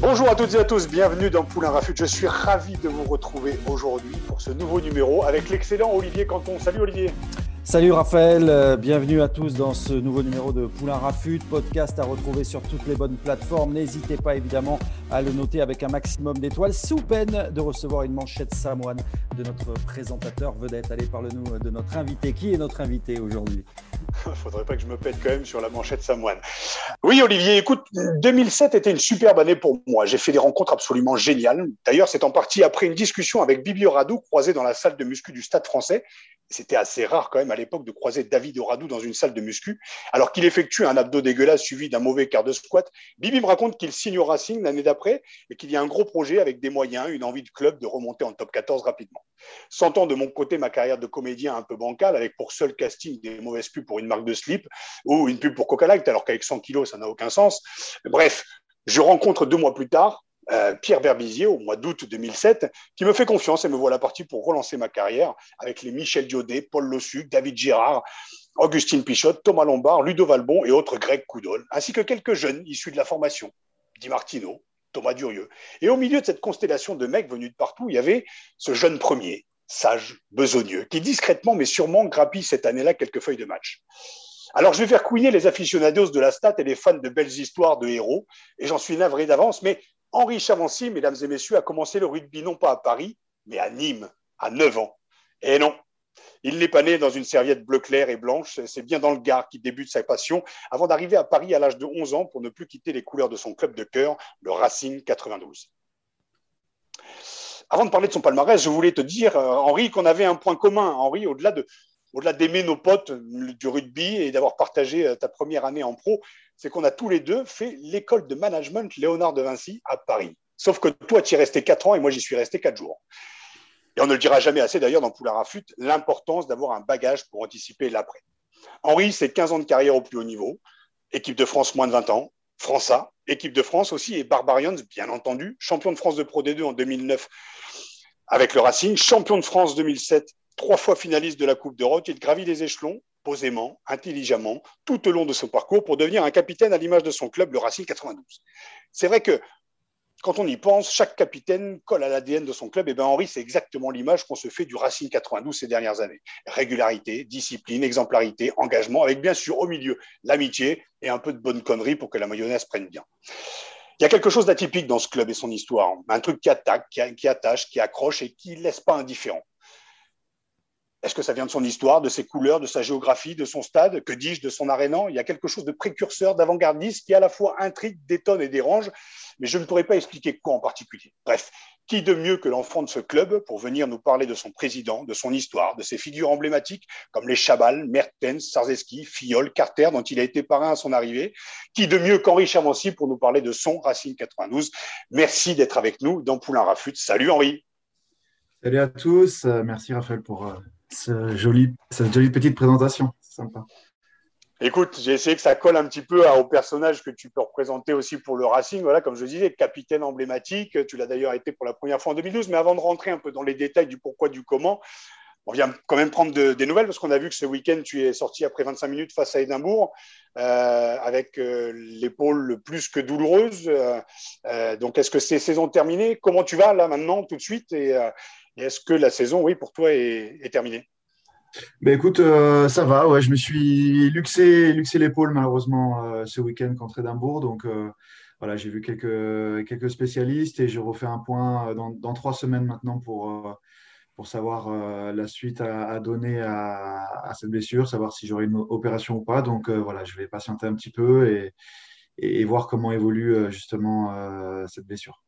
Bonjour à toutes et à tous, bienvenue dans Poulain Rafut. Je suis ravi de vous retrouver aujourd'hui pour ce nouveau numéro avec l'excellent Olivier Canton. Salut Olivier. Salut Raphaël, euh, bienvenue à tous dans ce nouveau numéro de Poulain Rafut, podcast à retrouver sur toutes les bonnes plateformes. N'hésitez pas évidemment à le noter avec un maximum d'étoiles, sous peine de recevoir une manchette samoine de notre présentateur vedette. Allez, parle-nous de notre invité. Qui est notre invité aujourd'hui? Faudrait pas que je me pète quand même sur la manchette samoine. Oui, Olivier, écoute, 2007 était une superbe année pour moi. J'ai fait des rencontres absolument géniales. D'ailleurs, c'est en partie après une discussion avec Bibi Radou, croisé dans la salle de muscu du Stade français. C'était assez rare quand même l'époque de croiser David Oradou dans une salle de muscu, alors qu'il effectue un abdo dégueulasse suivi d'un mauvais quart de squat. Bibi me raconte qu'il signe au Racing l'année d'après et qu'il y a un gros projet avec des moyens, une envie de club de remonter en top 14 rapidement. Sentant de mon côté ma carrière de comédien un peu bancale, avec pour seul casting des mauvaises pubs pour une marque de slip ou une pub pour Coca Light, alors qu'avec 100 kilos, ça n'a aucun sens. Bref, je rencontre deux mois plus tard euh, Pierre Verbizier au mois d'août 2007, qui me fait confiance et me voilà parti pour relancer ma carrière avec les Michel Diodet, Paul Lossuc, David Girard, Augustine Pichotte, Thomas Lombard, Ludo Valbon et autres Greg Coudol, ainsi que quelques jeunes issus de la formation, Di Martino, Thomas Durieux. Et au milieu de cette constellation de mecs venus de partout, il y avait ce jeune premier, sage, besogneux, qui discrètement mais sûrement grappille cette année-là quelques feuilles de match. Alors, je vais faire couiner les aficionados de la stat et les fans de belles histoires de héros, et j'en suis navré d'avance, mais Henri Chavancy, mesdames et messieurs, a commencé le rugby non pas à Paris, mais à Nîmes, à 9 ans. Et non, il n'est pas né dans une serviette bleu clair et blanche, c'est bien dans le Gard qu'il débute sa passion, avant d'arriver à Paris à l'âge de 11 ans pour ne plus quitter les couleurs de son club de cœur, le Racing 92. Avant de parler de son palmarès, je voulais te dire, euh, Henri, qu'on avait un point commun. Henri, au-delà de, au-delà d'aimer nos potes du rugby et d'avoir partagé euh, ta première année en pro, c'est qu'on a tous les deux fait l'école de management Léonard de Vinci à Paris. Sauf que toi, tu y es resté 4 ans et moi, j'y suis resté 4 jours. Et on ne le dira jamais assez d'ailleurs dans Poulain Rafut, l'importance d'avoir un bagage pour anticiper l'après. Henri, c'est 15 ans de carrière au plus haut niveau, équipe de France moins de 20 ans, France A, équipe de France aussi, et Barbarians, bien entendu, champion de France de Pro D2 en 2009 avec le Racing, champion de France 2007 trois fois finaliste de la Coupe d'Europe, il gravit les échelons posément, intelligemment, tout au long de son parcours pour devenir un capitaine à l'image de son club, le Racing 92. C'est vrai que quand on y pense, chaque capitaine colle à l'ADN de son club. Et bien Henri, c'est exactement l'image qu'on se fait du Racing 92 ces dernières années. Régularité, discipline, exemplarité, engagement, avec bien sûr au milieu l'amitié et un peu de bonne connerie pour que la mayonnaise prenne bien. Il y a quelque chose d'atypique dans ce club et son histoire. Un truc qui attaque, qui attache, qui accroche et qui ne laisse pas indifférent. Est-ce que ça vient de son histoire, de ses couleurs, de sa géographie, de son stade? Que dis-je de son arénan Il y a quelque chose de précurseur, d'avant-gardiste qui à la fois intrigue, détonne et dérange, mais je ne pourrais pas expliquer quoi en particulier. Bref, qui de mieux que l'enfant de ce club pour venir nous parler de son président, de son histoire, de ses figures emblématiques comme les Chabal, Mertens, Sarzeski, Fiol, Carter, dont il a été parrain à son arrivée? Qui de mieux qu'Henri Chavancy pour nous parler de son Racing 92 Merci d'être avec nous dans Poulain Rafut. Salut Henri. Salut à tous, euh, merci Raphaël pour euh, ce joli, cette jolie petite présentation. Sympa. Écoute, j'ai essayé que ça colle un petit peu au personnage que tu peux représenter aussi pour le Racing. Voilà, comme je disais, capitaine emblématique. Tu l'as d'ailleurs été pour la première fois en 2012. Mais avant de rentrer un peu dans les détails du pourquoi, du comment, on vient quand même prendre des nouvelles parce qu'on a vu que ce week-end, tu es sorti après 25 minutes face à Édimbourg euh, avec euh, l'épaule plus que douloureuse. Euh, donc, est-ce que c'est saison terminée? Comment tu vas là maintenant, tout de suite? Est-ce que la saison, oui, pour toi, est, terminée? Ben écoute, euh, ça va. Ouais, je me suis luxé, luxé l'épaule malheureusement euh, ce week-end contre Édimbourg. Donc euh, voilà, j'ai vu quelques, quelques spécialistes et je refais un point dans, trois semaines maintenant pour, pour savoir la suite à, donner à, cette blessure, savoir si j'aurai une opération ou pas. Donc voilà, je vais patienter un petit peu et, et voir comment évolue justement cette blessure.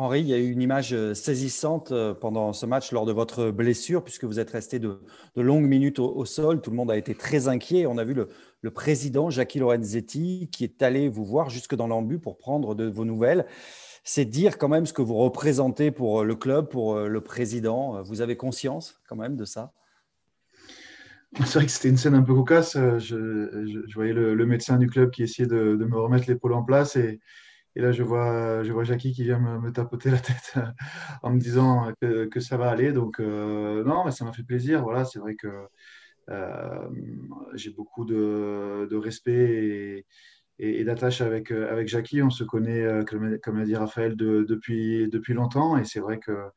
Henri, il y a eu une image euh, saisissante euh, pendant ce match lors de votre blessure, puisque vous êtes resté de, longues minutes au, sol. Tout le monde a été très inquiet. On a vu le, président, Jackie Lorenzetti, qui est allé vous voir jusque dans l'ambu pour prendre de vos nouvelles. C'est dire quand même ce que vous représentez pour le club, pour euh, le président. Vous avez conscience quand même de ça? C'est vrai que c'était une scène un peu cocasse. Je, voyais le, médecin du club qui essayait de, de me remettre l'épaule en place et, et là, je vois, je vois Jackie qui vient me, tapoter la tête en me disant que, ça va aller. Donc, euh, non, mais ça m'a fait plaisir. Voilà, c'est vrai que euh, j'ai beaucoup de, respect et, d'attache avec, avec Jackie. On se connaît, euh, comme, l'a dit Raphaël, depuis, depuis longtemps. Et c'est vrai que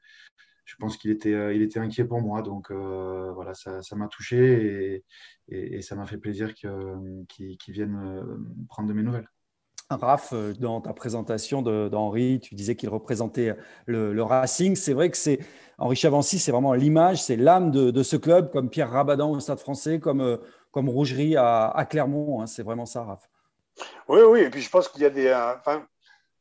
je pense qu'il était, il était inquiet pour moi. Donc, voilà, ça m'a touché et, ça m'a fait plaisir qu'il vienne prendre de mes nouvelles. Raph, euh, dans ta présentation d'Henri, tu disais qu'il représentait le, Racing. C'est vrai que c'est Henri Chavancy, c'est vraiment l'image, c'est l'âme de, ce club, comme Pierre Rabadan au Stade français, comme, euh, comme Rougerie à, Clermont. Hein. c'est vraiment ça, Raph. Oui, oui. Et puis je pense qu'il y a des. Euh,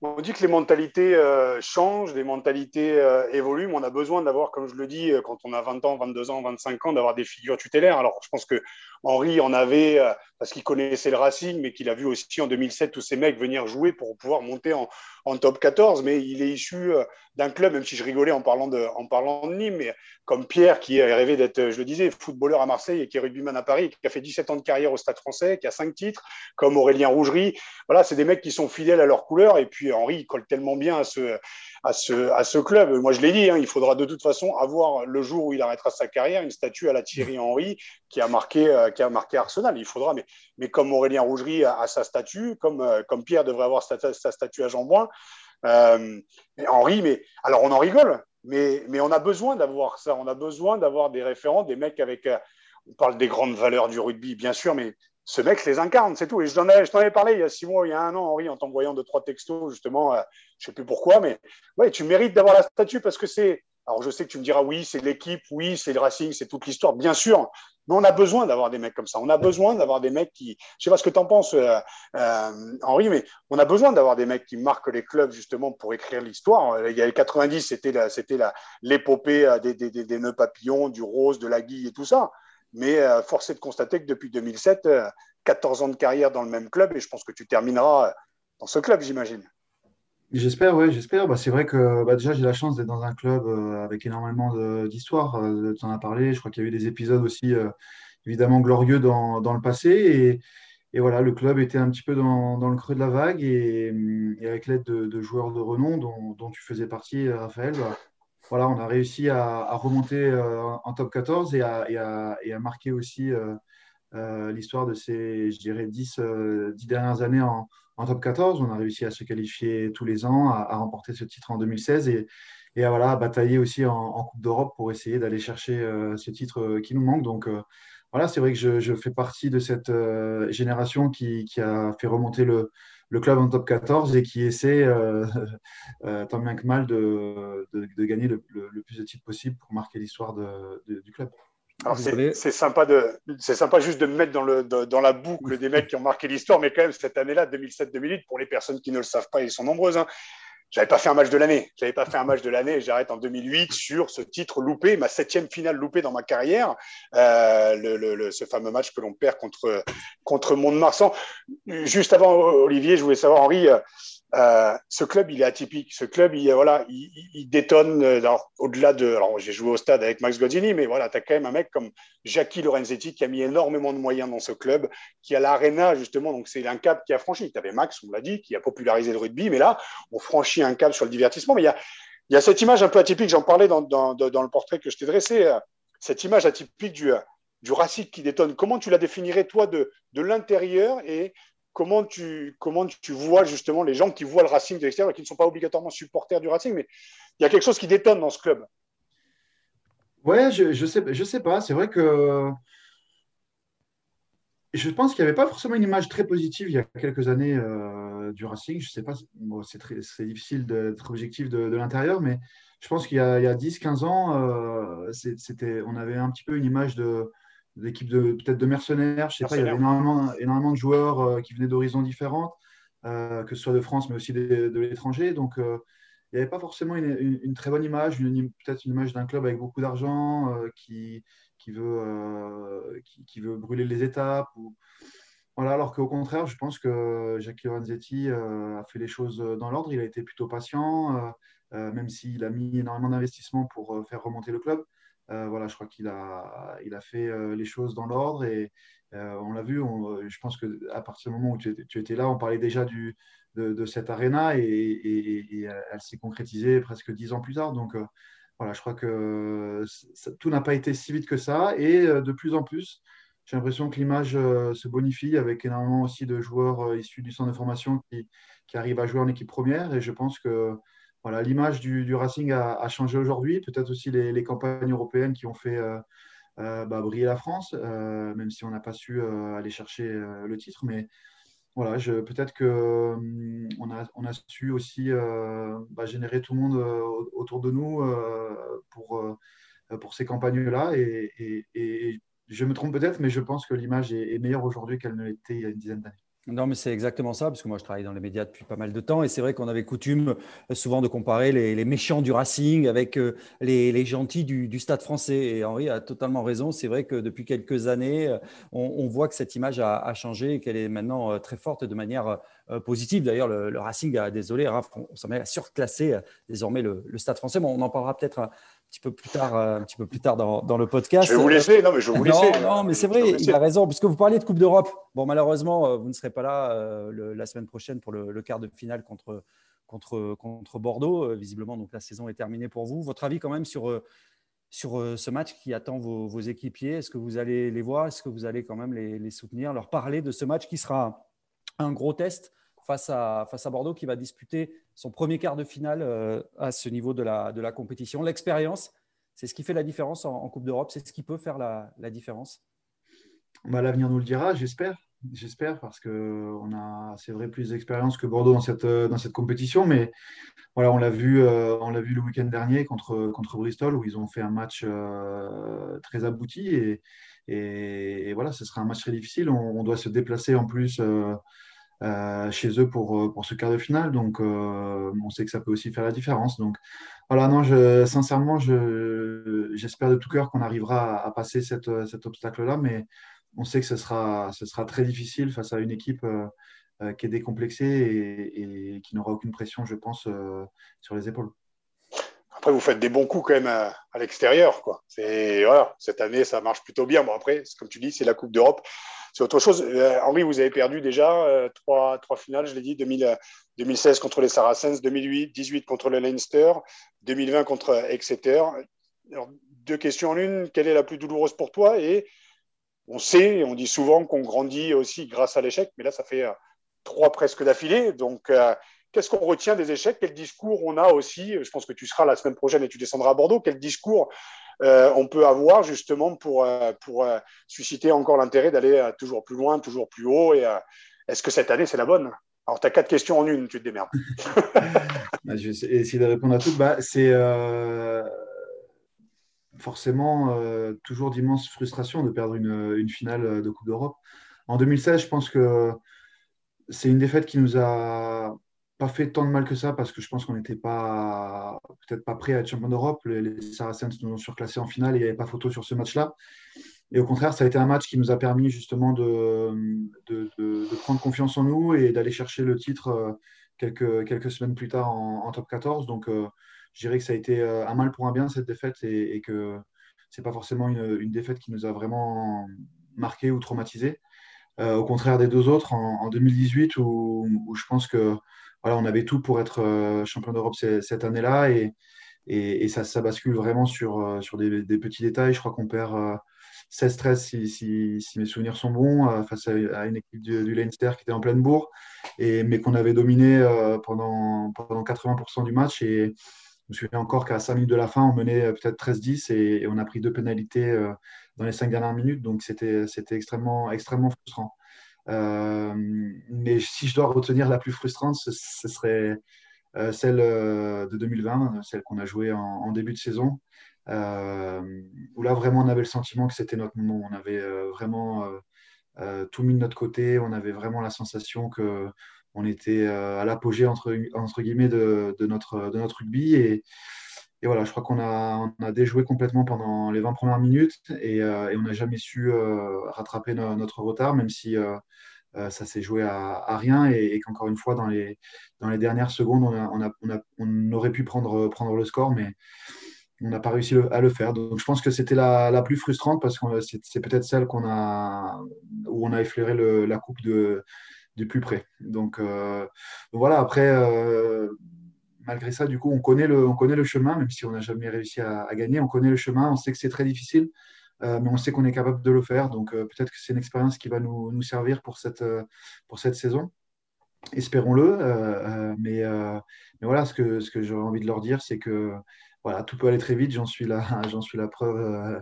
on dit que les mentalités euh, changent, les mentalités euh, évoluent, on a besoin d'avoir, comme je le dis, euh, quand on a 20 ans, 22 ans, 25 ans, d'avoir des figures tutélaires. Alors, je pense que Henri en avait parce qu'il connaissait le Racing, mais qu'il a vu aussi en 2007 tous ces mecs venir jouer pour pouvoir monter en, en top 14. Mais il est issu d'un club, même si je rigolais en parlant de, en parlant de Nîmes, mais comme Pierre, qui a rêvé d'être, je le disais, footballeur à Marseille et qui est rugbyman à Paris, qui a fait 17 ans de carrière au Stade français, qui a 5 titres, comme Aurélien Rougerie. Voilà, c'est des mecs qui sont fidèles à leur couleur. Et puis, Henri, il colle tellement bien à ce, à ce, à ce club. Moi, je l'ai dit, hein, il faudra de toute façon avoir le jour où il arrêtera sa carrière une statue à la Thierry Henry qui a marqué, euh, qui a marqué Arsenal. Il faudra, mais, mais comme Aurélien Rougerie a, sa statue, comme, euh, comme Pierre devrait avoir sa, statue à Jean Boin. Euh, alors on en rigole, mais, on a besoin d'avoir ça. On a besoin d'avoir des référents, des mecs avec. on parle des grandes valeurs du rugby, bien sûr, mais ce mec les incarne, c'est tout. Et je t'en avais, parlé il y a six mois, il y a un an, Henri, en t'envoyant deux, trois textos, justement, euh, je ne sais plus pourquoi, mais ouais, tu mérites d'avoir la statue parce que c'est. Alors, je sais que tu me diras, oui, c'est l'équipe, oui, c'est le Racing, c'est toute l'histoire, bien sûr, mais on a besoin d'avoir des mecs comme ça. On a besoin d'avoir des mecs qui. Je sais pas ce que tu en penses, euh, euh, Henri, mais on a besoin d'avoir des mecs qui marquent les clubs, justement, pour écrire l'histoire. Il y a les 90, c'était l'épopée des, des, des, des nœuds papillons, du rose, de la guille et tout ça. Mais euh, force est de constater que depuis 2007, 14 euh, ans de carrière dans le même club, et je pense que tu termineras euh, dans ce club, j'imagine. J'espère, oui, j'espère. Bah, c'est vrai que bah, déjà, j'ai la chance d'être dans un club avec énormément d'histoire. tu en as parlé. Je crois qu'il y a eu des épisodes aussi évidemment glorieux dans, dans le passé. Et, voilà, le club était un petit peu dans, dans le creux de la vague. Et, avec l'aide de, joueurs de renom dont, tu faisais partie, Raphaël, bah, voilà, on a réussi à, remonter euh, en top 14 et à, et à, marquer aussi euh, euh, l'histoire de ces, je dirais, 10, dernières années en, top 14. On a réussi à se qualifier tous les ans, à, remporter ce titre en 2016 et, à batailler aussi en, Coupe d'Europe pour essayer d'aller chercher ce titre qui nous manque. Donc voilà, c'est vrai que je, fais partie de cette génération qui, a fait remonter le, club en top 14 et qui essaie, euh, euh, tant bien que mal, de, gagner le, plus de titres possible pour marquer l'histoire du club. C'est sympa, de, sympa juste de me mettre dans, le, dans la boucle des mecs qui ont marqué l'histoire, mais quand même, cette année-là, 2007-2008, pour les personnes qui ne le savent pas, ils sont nombreuses, hein, j'avais pas fait un match de l'année. J'avais pas fait un match de l'année. J'arrête en 2008 sur ce titre loupé, ma septième finale loupée dans ma carrière. Euh, le, le, ce fameux match que l'on perd contre contre Mont-de-Marsan. Juste avant Olivier, je voulais savoir Henri, euh, ce club, il est atypique. Ce club, il, voilà, il, détonne. Euh, au-delà de. Alors, j'ai joué au stade avec Max Godini, mais voilà, tu as quand même un mec comme Jackie Lorenzetti qui a mis énormément de moyens dans ce club, qui a l'arena, justement. Donc, c'est un cap qui a franchi. Tu avais Max, on l'a dit, qui a popularisé le rugby, mais là, on franchit un cap sur le divertissement. Mais il y a, il y a cette image un peu atypique, j'en parlais dans, dans, le portrait que je t'ai dressé, euh, cette image atypique du, du qui détonne. Comment tu la définirais, toi, de, de l'intérieur et comment tu, comment tu vois justement les gens qui voient le Racing de l'extérieur et qui ne sont pas obligatoirement supporters du Racing, mais il y a quelque chose qui détonne dans ce club. Ouais, je, je sais, je sais pas. C'est vrai que je pense qu'il n'y avait pas forcément une image très positive il y a quelques années euh, du Racing. Je sais pas, c'est difficile d'être objectif de, l'intérieur, mais je pense qu'il y a, a 10-15 ans, euh, on avait un petit peu une image de, d'équipes de peut-être de mercenaires. Je sais pas, il y avait énormément, énormément de joueurs euh, qui venaient d'horizons différents, euh, que ce soit de France, mais aussi de, l'étranger. Donc, euh, il n'y avait pas forcément une, très bonne image, peut-être une image d'un club avec beaucoup d'argent qui, qui, veut, qui, veut brûler les étapes. Ou... Voilà, alors qu'au contraire, je pense que Jackie Lorenzetti a fait les choses dans l'ordre. Il a été plutôt patient, même s'il a mis énormément d'investissement pour faire remonter le club. Voilà, je crois qu'il a, il a fait les choses dans l'ordre et, euh, on l'a vu, je pense qu'à partir du moment où tu, étais là, on parlait déjà du, de, cette arena et, elle s'est concrétisée presque dix ans plus tard. Donc euh, voilà, je crois que tout n'a pas été si vite que ça et euh, de plus en plus, j'ai l'impression que l'image se bonifie avec énormément aussi de joueurs issus du centre de formation qui, arrivent à jouer en équipe première et je pense que voilà, l'image du, Racing a, changé aujourd'hui, peut-être aussi les, campagnes européennes qui ont fait euh, bah, briller la France, euh, même si on n'a pas su euh, aller chercher le titre. Mais voilà, peut-être qu'on on a, on a su aussi bah, générer tout le monde autour de nous pour, ces campagnes-là. Et, je me trompe peut-être, mais je pense que l'image est meilleure aujourd'hui qu'elle ne l'était il y a une dizaine d'années. Non, mais c'est exactement ça, parce que moi je travaille dans les médias depuis pas mal de temps, et c'est vrai qu'on avait coutume euh, souvent de comparer les, méchants du Racing avec euh, les, gentils du, Stade français. Et Henri a totalement raison, c'est vrai que depuis quelques années, euh, on, voit que cette image a, changé et qu'elle est maintenant très forte de manière positive. D'ailleurs, le, Racing a, désolé, Raph, on, s'en met à surclasser désormais le, le, Stade français. Bon, on en parlera peut-être petit peu plus tard, euh, un petit peu plus tard dans, dans, le podcast. Je vais vous laisser. Non, mais je vais vous laisser. Non, mais c'est vrai, il a raison. Puisque vous parliez de Coupe d'Europe. Bon, malheureusement, euh, vous ne serez pas là euh, la semaine prochaine pour le, quart de finale contre, contre, contre Bordeaux. visiblement, donc la saison est terminée pour vous. Votre avis quand même sur, sur ce match qui attend vos, vos équipiers? Est-ce que vous allez les voir? Est-ce que vous allez quand même les, les, soutenir? Leur parler de ce match qui sera un gros test face à, face à Bordeaux qui va disputer son premier quart de finale euh, à ce niveau de la, de la compétition. L'expérience, c'est ce qui fait la différence en, Coupe d'Europe, c'est ce qui peut faire la, différence. Bah, L'avenir nous le dira, j'espère. J'espère parce qu'on a, c'est vrai, plus d'expérience que Bordeaux dans cette, dans cette compétition. Mais voilà, on l'a vu, euh, vu le week-end dernier contre, contre Bristol où ils ont fait un match euh, très abouti. Et, et, voilà, ce sera un match très difficile. On, doit se déplacer en plus euh, chez eux pour, euh, pour ce quart de finale. Donc, euh, on sait que ça peut aussi faire la différence. Donc, voilà, non, je, sincèrement, j'espère de tout cœur qu'on arrivera à, passer cet obstacle-là, mais on sait que ce sera, ce sera très difficile face à une équipe qui est décomplexée et, qui n'aura aucune pression, je pense, sur les épaules. Après, vous faites des bons coups quand même à, l'extérieur. Quoi. Voilà, cette année, ça marche plutôt bien. Bon, après, comme tu dis, c'est la Coupe d'Europe c'est autre chose. Euh, Henri, vous avez perdu déjà euh, trois, trois, finales, je l'ai dit, 2016 euh, contre les Saracens, 2008, 18 contre le Leinster, 2020 contre Exeter. deux questions en une. Quelle est la plus douloureuse pour toi? Et on sait, on dit souvent qu'on grandit aussi grâce à l'échec, mais là, ça fait trois presque d'affilée. Donc, qu'est-ce qu'on retient des échecs Quel discours on a aussi Je pense que tu seras la semaine prochaine et tu descendras à Bordeaux. Quel discours euh, on peut avoir justement pour, euh, pour euh, susciter encore l'intérêt d'aller toujours plus loin, toujours plus haut. Et est-ce que cette année, c'est la bonne? Alors, tu as quatre questions en une, tu te démerdes. Bah, je vais essayer de répondre à toutes. Bah, c'est forcément toujours d'immenses frustrations de perdre une, une finale de Coupe d'Europe. En 2016, je pense que c'est une défaite qui nous a pas fait tant de mal que ça parce que je pense qu'on n'était pas peut-être pas prêt à être champion d'Europe. Les, Saracens nous ont surclassé en finale et il n'y avait pas photo sur ce match-là. Et au contraire, ça a été un match qui nous a permis justement de, de, prendre confiance en nous et d'aller chercher le titre euh, quelques, quelques semaines plus tard en, top 14. Donc, euh, je dirais que ça a été euh, un mal pour un bien cette défaite et, que c'est pas forcément une, défaite qui nous a vraiment marqué ou traumatisé. au contraire des deux autres, en, 2018, où, où, je pense que voilà, on avait tout pour être euh, champion d'Europe cette année-là et, ça, bascule vraiment sur, euh, des, petits détails. Je crois qu'on perd 16-13 euh, si, si, mes souvenirs sont bons face à, une équipe du, Leinster qui était en pleine bourre, et, mais qu'on avait dominé pendant, pendant 80% du match. Et je me souviens encore qu'à 5 minutes de la fin, on menait peut-être 13-10 et, on a pris deux pénalités dans les 5 dernières minutes. Donc c'était extrêmement frustrant. Euh, mais si je dois retenir la plus frustrante, ce, serait euh, celle euh, de 2020, celle qu'on a jouée en, début de saison, où là vraiment on avait le sentiment que c'était notre moment. On avait vraiment tout mis de notre côté, on avait vraiment la sensation que on était à l'apogée entre, entre guillemets de, notre, de notre rugby. Et, et voilà, je crois qu'on a, déjoué complètement pendant les 20 premières minutes et, on n'a jamais su rattraper notre retard, même si ça s'est joué à, rien et, qu'encore une fois, dans les, dernières secondes, on, aurait pu prendre, le score, mais on n'a pas réussi à le faire. Donc je pense que c'était la, plus frustrante parce que c'est peut-être celle où on a effleuré le, la coupe de, plus près. Donc, euh, voilà, après, euh, malgré ça, du coup, on connaît le, chemin, même si on n'a jamais réussi à, gagner. On connaît le chemin, on sait que c'est très difficile, euh, mais on sait qu'on est capable de le faire. Donc peut-être que c'est une expérience qui va nous, servir pour cette, pour cette saison. Espérons-le. mais, mais voilà, ce que, ce que j'aurais envie de leur dire, c'est que voilà, tout peut aller très vite, j'en suis suis la preuve euh,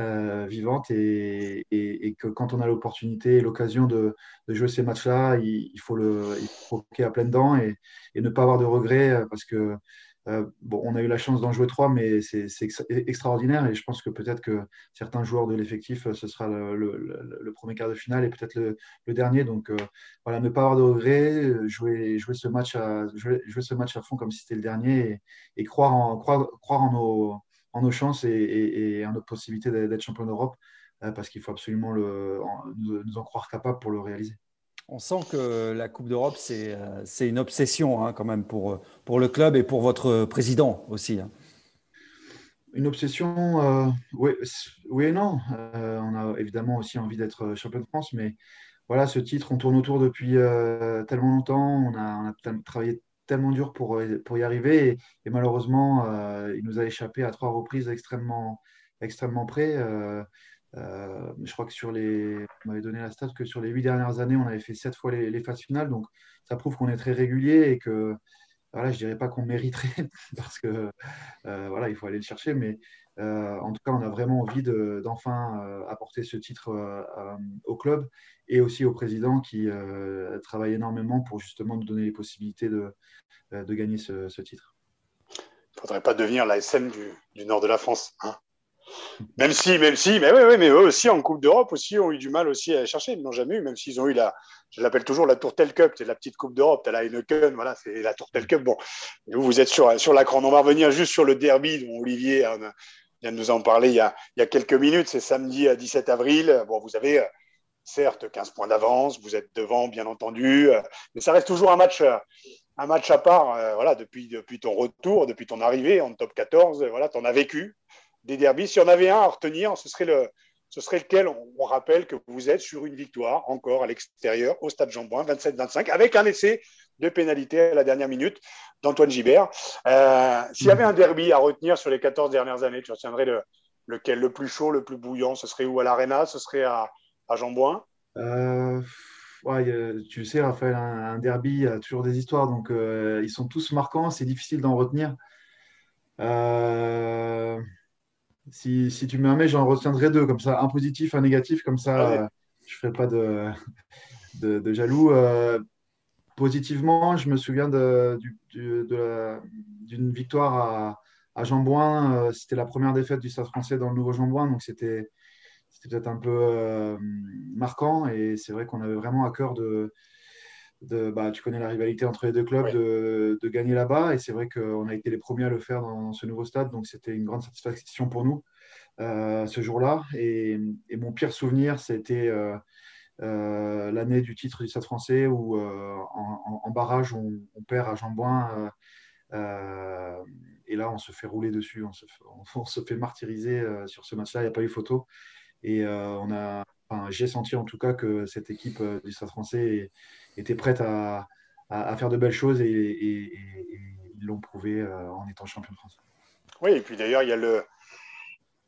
euh, vivante et, que quand on a l'opportunité et l'occasion de, jouer ces matchs-là, il, il, faut le, il faut à pleines dents et, et, ne pas avoir de regrets euh, parce que euh, on a eu la chance d'en jouer trois, mais c'est extraordinaire et je pense que peut-être que certains joueurs de l'effectif, euh, ce sera le, premier quart de finale et peut-être le, dernier. Donc euh, voilà, ne pas avoir de regrets, jouer, jouer, ce match à, jouer, ce match à fond comme si c'était le dernier et, croire, en, nos, nos chances et, en notre possibilité d'être champion d'Europe parce qu'il faut absolument nous en croire capable pour le réaliser. On sent que la Coupe d'Europe, c'est euh, une obsession hein, quand même pour, pour le club et pour votre président aussi. Hein. Une obsession, euh, oui, oui, et non. Euh, on a évidemment aussi envie d'être champion de France, mais voilà, ce titre, on tourne autour depuis tellement longtemps, on a, travaillé tellement dur pour, pour y arriver, et, malheureusement, il nous a échappé à trois reprises extrêmement, extrêmement près. Euh, je crois que sur les, on m'avait donné la stat que sur les huit dernières années, on avait fait sept fois les, phases finales. Donc, ça prouve qu'on est très régulier et que, voilà, je dirais pas qu'on mériterait parce que, euh, voilà, il faut aller le chercher. Mais euh, en tout cas, on a vraiment envie d'enfin apporter ce titre au club et aussi au président qui travaille énormément pour justement nous donner les possibilités de, gagner ce, titre. Il ne faudrait pas devenir l'ASM du, du nord de la France. Hein même si, même si, mais oui, oui, mais eux aussi en Coupe d'Europe aussi ont eu du mal aussi à chercher. Ils n'ont jamais eu, même s'ils ont eu la, je l'appelle toujours la Tourtel Cup, c'est la petite Coupe d'Europe. Tu as la Heineken, voilà, c'est la Tourtel Cup. Bon, vous, vous êtes sur, sur l'écran. On va revenir juste sur le derby dont Olivier vient de nous en parler il y a, il y a quelques minutes. C'est samedi à 17 avril. Bon, vous avez certes 15 points d'avance, vous êtes devant, bien entendu, mais ça reste toujours un match un match à part, euh, voilà, depuis, depuis ton retour, depuis ton arrivée en top 14, voilà, tu en as vécu des derbies. Si on avait un à retenir, ce serait, le, ce serait lequel? On, rappelle que vous êtes sur une victoire encore à l'extérieur au stade Jean-Bouin, 27-25, avec un essai de pénalité à la dernière minute d'Antoine Gibert. Euh, s'il y avait un derby à retenir sur les 14 dernières années, tu retiendrais le, lequel? Le plus chaud, le plus bouillant Ce serait où? À l'Arena? Ce serait à, à Jean-Bouin? Euh, Tu sais, Raphaël, un, derby a toujours des histoires, donc euh, ils sont tous marquants, c'est difficile d'en retenir. Euh, si, si tu me permets, j'en retiendrai deux, comme ça, un positif, un négatif, comme ça, euh, je ne ferai pas de, de, jaloux. Euh, positivement, je me souviens d'une victoire à, à Jambouin. Euh, c'était la première défaite du Stade français dans le nouveau Jambouin, donc c'était peut-être un peu marquant. Et c'est vrai qu'on avait vraiment à cœur de, de, bah, tu connais la rivalité entre les deux clubs, de, de, gagner là-bas. Et c'est vrai qu'on a été les premiers à le faire dans, ce nouveau stade. Donc, c'était une grande satisfaction pour nous euh, ce jour-là. Et, et, mon pire souvenir, c'était euh, euh, l'année du titre du stade français où, en, en, barrage, on, on, perd à Jambouin. et là, on se fait rouler dessus, on se fait, on, se fait martyriser sur ce match-là. Il n'y a pas eu photo. Et on a, j'ai senti en tout cas que cette équipe du Stade français était prête à, faire de belles choses et, ils l'ont prouvé euh, en étant champion de France. Oui, et puis d'ailleurs, il y a le,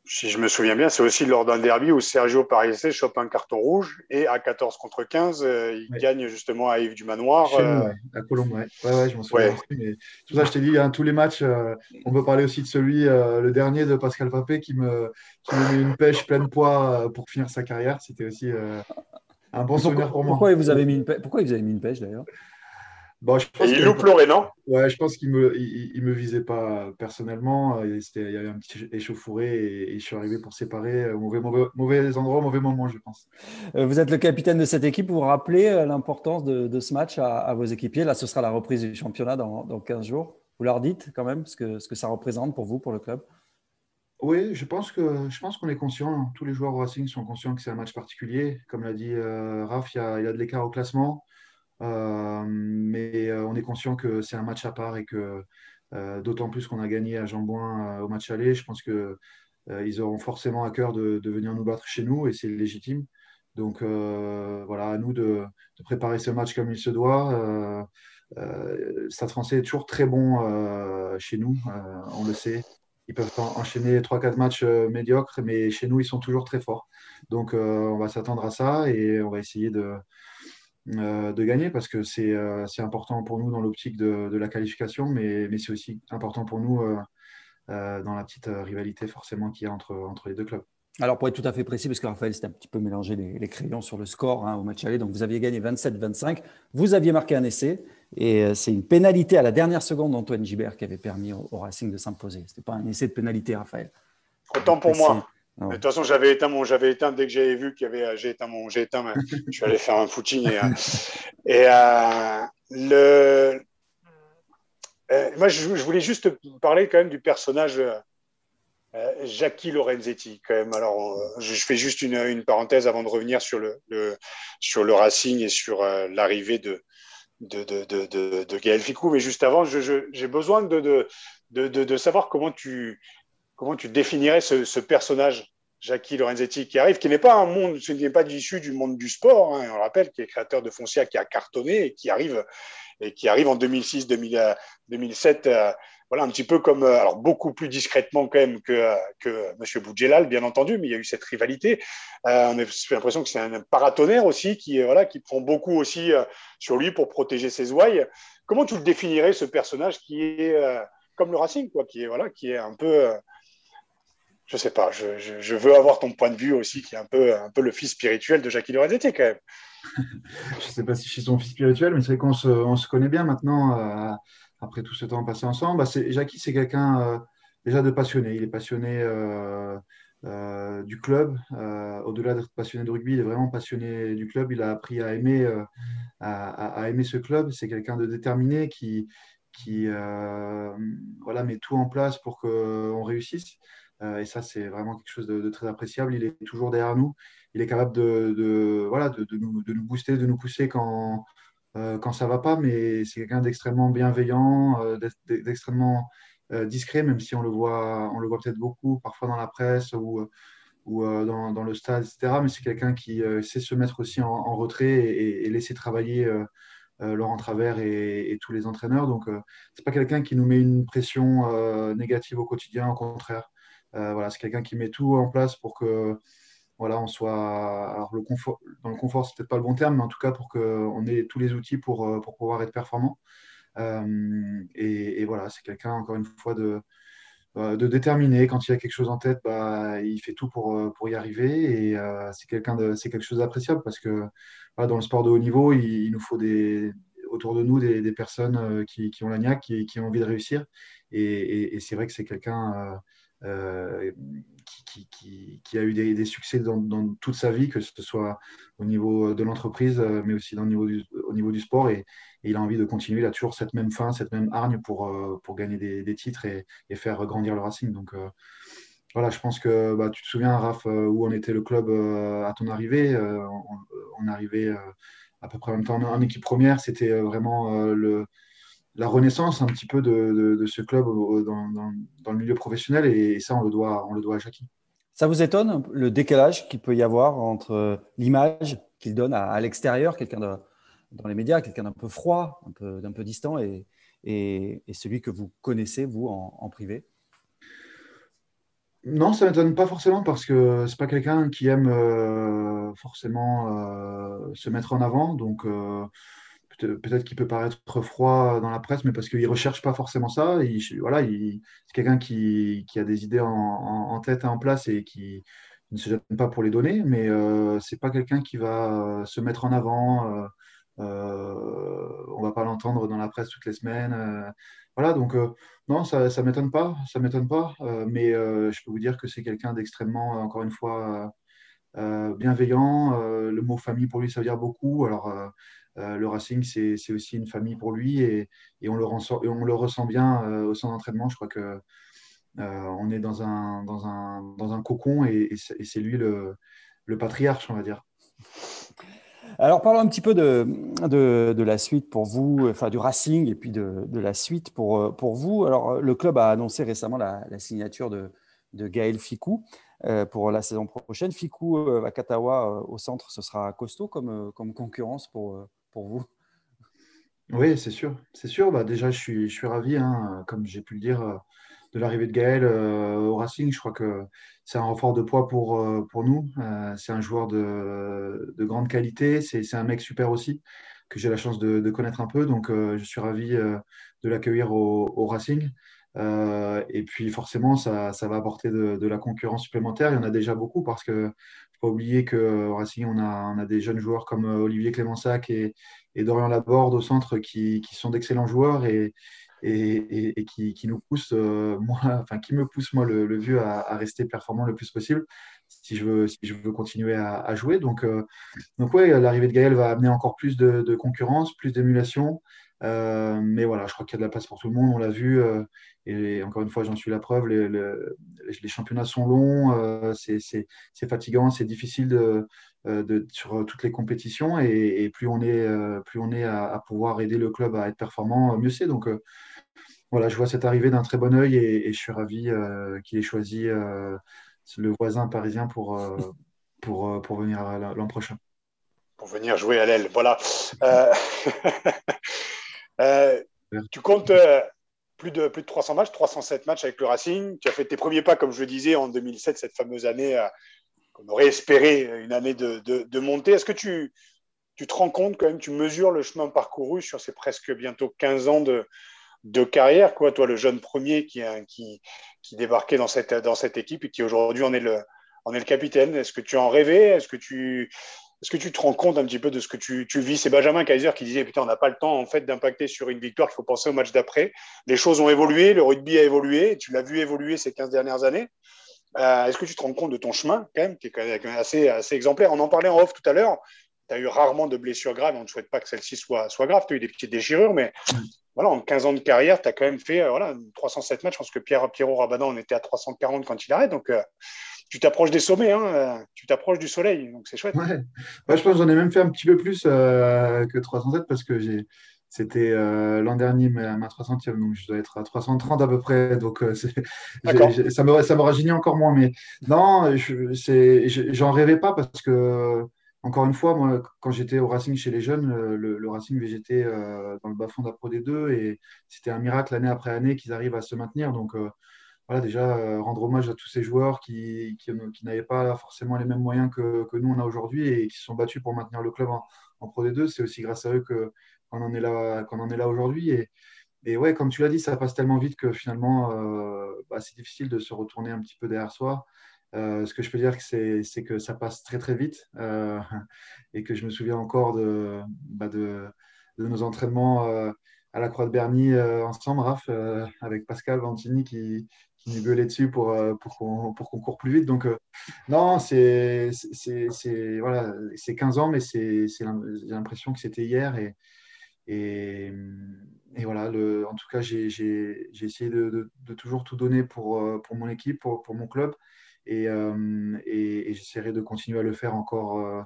si je me souviens bien, c'est aussi lors d'un derby où Sergio Parisse chope un carton rouge et à 14 contre 15, euh, il gagne justement à Yves du Manoir. Euh. À Colombe, ouais. ouais, je m'en souviens. Mais tout ça, je t'ai dit, hein, tous les matchs, on peut parler aussi de celui, le dernier de Pascal Papé qui me, qui me met une pêche pleine poids pour finir sa carrière. C'était aussi un bon souvenir pour moi. Pourquoi vous avez mis une pêche, pourquoi vous avez mis une pêche d'ailleurs? Bon, je pense il loupe pleurer, non? Ouais, je pense qu'il ne me, il, me visait pas personnellement. Il y avait un petit échauffouré et, je suis arrivé pour séparer. Mauvais, mauvais, mauvais endroit, mauvais moment, je pense. Vous êtes le capitaine de cette équipe. Vous vous rappelez l'importance de, ce match à, vos équipiers? Là, ce sera la reprise du championnat dans, dans 15 jours. Vous leur dites quand même ce que, ce que ça représente pour vous, pour le club? Oui, je pense que je pense qu'on est conscient. Tous les joueurs au Racing sont conscients que c'est un match particulier. Comme l'a dit euh, Raph, il y, a, il y, a, de l'écart au classement, euh, mais euh, on est conscient que c'est un match à part et que d'autant plus qu'on a gagné à Jambouin au match aller, je pense que ils auront forcément à cœur de, venir nous battre chez nous et c'est légitime. Donc voilà, à nous de, préparer ce match comme il se doit. Stade français est toujours très bon chez nous, on le sait ils peuvent enchaîner 3-4 matchs euh, médiocres, mais chez nous, ils sont toujours très forts. Donc, euh, on va s'attendre à ça et on va essayer de, euh, de gagner parce que c'est important pour nous dans l'optique de, de, la qualification, mais, mais c'est aussi important pour nous dans la petite rivalité forcément qu'il y a entre, entre les deux clubs. Alors, pour être tout à fait précis, parce que Raphaël s'est un petit peu mélangé les, crayons sur le score hein, au match aller, donc vous aviez gagné 27-25, vous aviez marqué un essai, et euh, c'est une pénalité à la dernière seconde d'Antoine Gibert qui avait permis au, Racing de s'imposer. Ce n'était pas un essai de pénalité, Raphaël. Autant pour moi. De toute façon, j'avais éteint mon, j'avais éteint dès que j'avais vu qu'il y avait, j'ai éteint mon, j'ai éteint, je suis allé faire un footing et, et euh, le, euh, moi, je, voulais juste parler quand même du personnage euh, Jackie Lorenzetti, quand même. Alors, je fais juste une, une, parenthèse avant de revenir sur le, le sur le Racing et sur euh, l'arrivée de, de, de, de, de, Gaël Ficou. Mais juste avant, j'ai besoin de, de, de, savoir comment tu, comment tu définirais ce, personnage Jackie Lorenzetti qui arrive, qui n'est pas un monde, ce n'est pas issu du monde du sport, hein, on le rappelle, qui est créateur de Foncia, qui a cartonné et qui arrive, et qui arrive en 2006, 2007 voilà, un petit peu comme, euh, alors beaucoup plus discrètement quand même que, euh, que M. Boudjelal, bien entendu, mais il y a eu cette rivalité. Euh, on a l'impression que c'est un paratonnerre aussi qui, voilà, qui prend beaucoup aussi sur lui pour protéger ses ouailles. Comment tu le définirais, ce personnage qui est comme le Racing, quoi, qui est, voilà, qui est un peu. Je sais pas, je, veux avoir ton point de vue aussi, qui est un peu, le fils spirituel de Jackie Lorenzetti quand même. je sais pas si je suis son fils spirituel, mais c'est vrai qu'on se, on se connaît bien maintenant après tout ce temps passé ensemble. Bah, Jackie, c'est quelqu'un euh, déjà de passionné. Il est passionné euh, euh, du club. Au-delà d'être passionné de rugby, il est vraiment passionné du club. Il a appris à aimer, à, aimer ce club. C'est quelqu'un de déterminé qui, met tout en place pour qu'on réussisse. Et ça, c'est vraiment quelque chose de, très appréciable. Il est toujours derrière nous. Il est capable de, voilà, de, nous, booster, de nous pousser quand, euh, quand ça va pas, mais c'est quelqu'un d'extrêmement bienveillant, euh, d'extrêmement euh, discret, même si on le voit, on le voit peut-être beaucoup parfois dans la presse ou, ou dans, dans, le stade, etc. Mais c'est quelqu'un qui sait se mettre aussi en, retrait et, laisser travailler Laurent Travers et, tous les entraîneurs. Donc, c'est pas quelqu'un qui nous met une pression négative au quotidien, au contraire. Voilà, c'est quelqu'un qui met tout en place pour que voilà, on soit. Alors, le confort, dans le confort, c'est peut-être pas le bon terme, mais en tout cas pour qu'on ait tous les outils pour, euh, pour pouvoir être performant. Euh, et, voilà, c'est quelqu'un, encore une fois, de, euh, de déterminé. Quand il a quelque chose en tête, bah, il fait tout pour, pour y arriver. Et c'est quelqu'un c'est quelque chose d'appréciable parce que dans le sport de haut niveau, il, nous faut des, autour de nous des, des personnes qui, qui, ont la niaque, qui, qui, ont envie de réussir. Et, et c'est vrai que c'est quelqu'un euh, qui, qui, a eu des, succès dans, toute sa vie, que ce soit au niveau de l'entreprise, euh, mais aussi au niveau du sport. Et, il a envie de continuer. Il a toujours cette même fin, cette même hargne pour, euh, gagner des, titres et, faire grandir le Racing. Donc voilà, je pense que bah, tu te souviens, Raph, où on était le club à ton arrivée. on, arrivait à peu près en même temps en équipe première. C'était vraiment le la renaissance un petit peu de, ce club dans, le milieu professionnel et, ça, on le, doit, on le doit à Jackie. Ça vous étonne le décalage qu'il peut y avoir entre l'image qu'il donne à, l'extérieur, quelqu'un dans les médias, quelqu'un d'un peu froid, un peu, d'un peu distant, et, et, celui que vous connaissez, vous, en, privé? Non, ça ne m'étonne pas forcément parce que c'est pas quelqu'un qui aime euh, forcément euh, se mettre en avant. Donc, euh, peut-être qu'il peut paraître froid dans la presse, mais parce qu'il ne recherche pas forcément ça. voilà, c'est quelqu'un qui, a des idées en, tête et en place et qui ne se gêne pas pour les donner, mais euh, ce n'est pas quelqu'un qui va se mettre en avant, euh, on va pas l'entendre dans la presse toutes les semaines. voilà, donc non, ça ne m'étonne pas, ça m'étonne pas, mais je peux vous dire que c'est quelqu'un d'extrêmement, encore une fois, bienveillant. le mot famille pour lui, ça veut dire beaucoup. Alors, le Racing, c'est aussi une famille pour lui et, on, le ressent, bien au centre d'entraînement. Je crois que on est dans un, cocon et, c'est lui le, patriarche, on va dire. Alors, parlons un petit peu de, la suite pour vous, enfin du Racing et puis de, la suite pour, vous. Alors, le club a annoncé récemment la, signature de, de Gaël Ficou euh, pour la saison prochaine. Ficou euh, à Katawa euh, au centre, ce sera costaud comme, comme concurrence pour, pour vous? Oui, c'est sûr. C'est sûr. Bah, déjà, je suis, je suis ravi, hein, comme j'ai pu le dire de l'arrivée de Gaël euh, au Racing. Je crois que c'est un renfort de poids pour, euh, pour nous. Euh, c'est un joueur de, de grande qualité. C'est un mec super aussi, que j'ai la chance de, de, connaître un peu. Donc, je suis ravi de l'accueillir au, Racing. Et puis forcément, ça, va apporter de, la concurrence supplémentaire. Il y en a déjà beaucoup parce que faut pas oublier qu'au Racing, on a, on a, des jeunes joueurs comme Olivier Clémensac et, et Dorian Laborde au centre qui, qui sont d'excellents joueurs et, et, qui, nous pousse, euh, moi, enfin, qui me pousse, moi, le, vieux, à, rester performant le plus possible si je veux, continuer à, jouer. Donc, euh, ouais, l'arrivée de Gaël va amener encore plus de, concurrence, plus d'émulation. Euh, mais voilà, je crois qu'il y a de la place pour tout le monde, on l'a vu. et encore une fois, j'en suis la preuve, les, championnats sont longs, c'est fatigant, c'est difficile sur toutes les compétitions. Et, plus on est, plus on est à, pouvoir aider le club à être performant, mieux c'est. Donc, voilà, je vois cette arrivée d'un très bon œil et, je suis ravi euh, qu'il ait choisi euh, le voisin parisien pour, euh, pour, pour venir l'an prochain. Pour venir jouer à l'aile, voilà. tu comptes plus de, plus de 300 matchs, 307 matchs avec le Racing. Tu as fait tes premiers pas, comme je le disais, en 2007, cette fameuse année qu'on aurait espéré une année de, de, montée. Est-ce que tu, tu te rends compte quand même, tu mesures le chemin parcouru sur ces presque bientôt 15 ans de, de carrière, quoi? Toi, le jeune premier qui, qui, qui débarquait dans cette, dans cette équipe et qui aujourd'hui en est le, est le capitaine. Est-ce que tu en rêvais? Est-ce que tu est-ce que tu te rends compte un petit peu de ce que tu, vis? C'est Benjamin Kaiser qui disait putain, on n'a pas le temps en fait d'impacter sur une victoire. Il faut penser au match d'après. Les choses ont évolué, le rugby a évolué. Tu l'as vu évoluer ces 15 dernières années. Euh, est-ce que tu te rends compte de ton chemin quand même, qui est quand même assez, assez exemplaire? On en parlait en off tout à l'heure. Tu as eu rarement de blessures graves. On ne souhaite pas que celle-ci soit, soit grave. Tu as eu des petites déchirures, mais voilà, en 15 ans de carrière, tu as quand même fait euh, voilà, 307 matchs. Je pense que Pierre, Pierrot Rabadan, on était à 340 quand il arrête. Donc, euh, tu t'approches des sommets, hein, euh, tu t'approches du soleil. Donc, c'est chouette. Ouais. je pense que j'en ai même fait un petit peu plus que 307 parce que j'ai. C'était l'an dernier ma, ma 300e, donc je dois être à 330 à peu près. Donc ça me, ça me rajeunit encore moins. Mais non, j'en rêvais pas parce que encore une fois, moi, quand j'étais au Racing chez les jeunes, le, Racing euh, dans le bas-fond d'Apro des deux et c'était un miracle année après année qu'ils arrivent à se maintenir. Donc, euh, voilà, déjà, euh, rendre hommage à tous ces joueurs qui, n'avaient pas forcément les mêmes moyens que, nous, on a aujourd'hui et qui se sont battus pour maintenir le club en, Pro D2. C'est aussi grâce à eux qu'on en est là, qu'on en est là aujourd'hui. Et, et ouais, comme tu l'as dit, ça passe tellement vite que finalement, bah, c'est difficile de se retourner un petit peu derrière soi. Euh, ce que je peux dire, c'est que ça passe très très vite euh, et que je me souviens encore de, bah, de, nos entraînements euh, à la Croix de Berny ensemble, Raph, avec Pascal Vantini qui, qui nous gueulait dessus pour, pour qu'on court plus vite. Donc, non, c'est voilà, 15 ans, mais j'ai l'impression que c'était hier. Et, et, et, voilà, en tout cas, j'ai essayé de, de, toujours tout donner pour, pour mon équipe, pour, pour mon club. Euh, et, et, j'essaierai de continuer à le faire encore euh,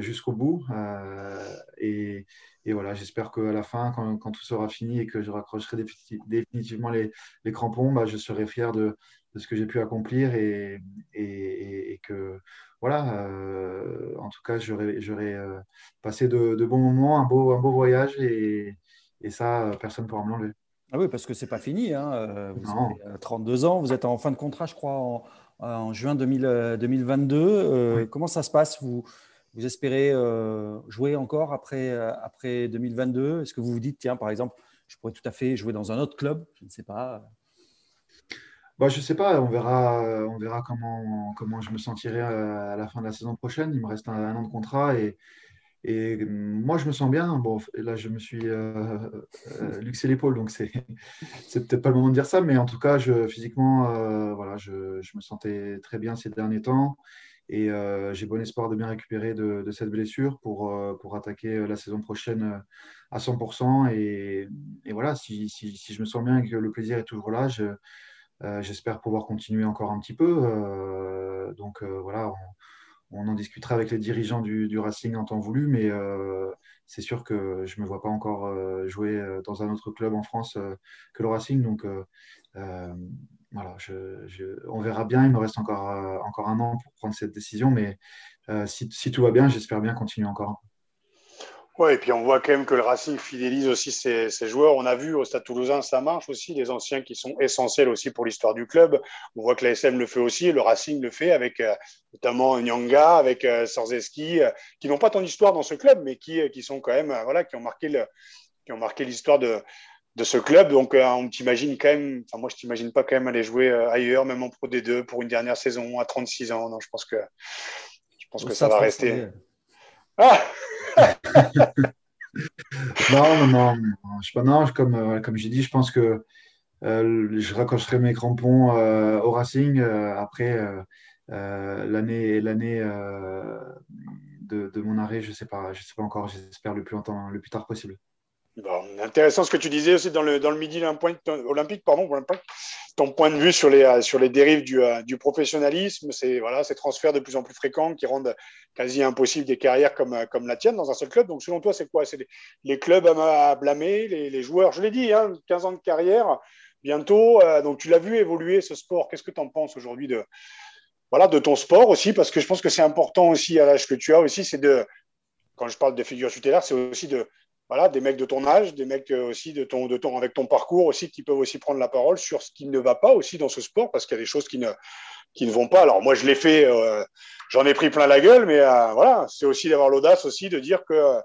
jusqu'au bout. Euh, et, et, voilà, j'espère qu'à la fin, quand, quand, tout sera fini et que je raccrocherai définitivement les, les crampons, bah, je serai fier de, de ce que j'ai pu accomplir et, et, que voilà, en tout cas, j'aurai passé de, de, bons moments, un beau, un beau voyage et, ça, personne ne pourra me l'enlever. Ah oui, parce que ce n'est pas fini. Hein. Vous avez 32 ans, vous êtes en fin de contrat, je crois, en, en juin 2022. Euh, euh, comment ça se passe vous, vous espérez euh, jouer encore après, après 2022 Est-ce que vous vous dites, tiens, par exemple, je pourrais tout à fait jouer dans un autre club? Je ne sais pas. Bah, je ne sais pas, on verra, on verra comment, comment je me sentirai à la fin de la saison prochaine. Il me reste un, an de contrat et, et moi, je me sens bien. Bon, là, je me suis euh, euh, luxé l'épaule, donc c'est, peut-être pas le moment de dire ça, mais en tout cas, je, physiquement, euh, voilà, je, je, me sentais très bien ces derniers temps. Et j'ai bon espoir de bien récupérer de, cette blessure pour, pour attaquer la saison prochaine à 100%. Et, voilà, si, je me sens bien et que le plaisir est toujours là, je, j'espère pouvoir continuer encore un petit peu. donc voilà, on, en discutera avec les dirigeants du, Racing en temps voulu, mais euh, c'est sûr que je ne me vois pas encore euh, jouer euh, dans un autre club en France que le Racing. Donc on verra bien. Il me reste encore, encore un an pour prendre cette décision, mais si, si, tout va bien, j'espère bien continuer encore. Ouais, et puis on voit quand même que le Racing fidélise aussi ses, joueurs. On a vu au Stade Toulousain, ça marche aussi, les anciens qui sont essentiels aussi pour l'histoire du club. On voit que l'ASM le fait aussi, le Racing le fait avec euh, notamment Nyanga, avec euh, euh, qui n'ont pas tant d'histoire dans ce club, mais qui, qui sont quand même, voilà, qui ont qui ont marqué l'histoire de, de ce club. Donc, on t'imagine quand même, enfin, moi, je t'imagine pas quand même aller jouer ailleurs, même en Pro D2 pour une dernière saison à 36 ans. Non, je pense que, je pense que ça va rester. Ah non, non, non, je, non comme, euh, comme j'ai dit, je pense que euh, je raccrocherai mes crampons euh, au Racing après l'année l'année de, de, mon arrêt. Je sais pas, je sais pas encore. J'espère le plus longtemps, le plus tard possible. Bon, intéressant ce que tu disais aussi dans le, dans le midi olympique, pardon, ton point de vue sur les, euh, sur les dérives du, euh, du professionnalisme, c'est voilà, ces transferts de plus en plus fréquents qui rendent quasi impossible des carrières comme, euh, comme la tienne dans un seul club. Donc, selon toi, c'est quoi? C'est les, clubs à, blâmer, les, joueurs, je l'ai dit, hein, 15 ans de carrière bientôt. donc, tu l'as vu évoluer ce sport. Qu'est-ce que tu en penses aujourd'hui de, voilà, de ton sport aussi? Parce que je pense que c'est important aussi à l'âge que tu as aussi, c'est de, quand je parle de figure tutélaire, c'est aussi de voilà, des mecs de ton âge, des mecs euh, aussi de ton, avec ton parcours aussi qui peuvent aussi prendre la parole sur ce qui ne va pas aussi dans ce sport parce qu'il y a des choses qui ne, qui vont pas. Alors moi, je l'ai fait, euh, j'en ai pris plein la gueule, mais euh, voilà, c'est aussi d'avoir l'audace aussi de dire que,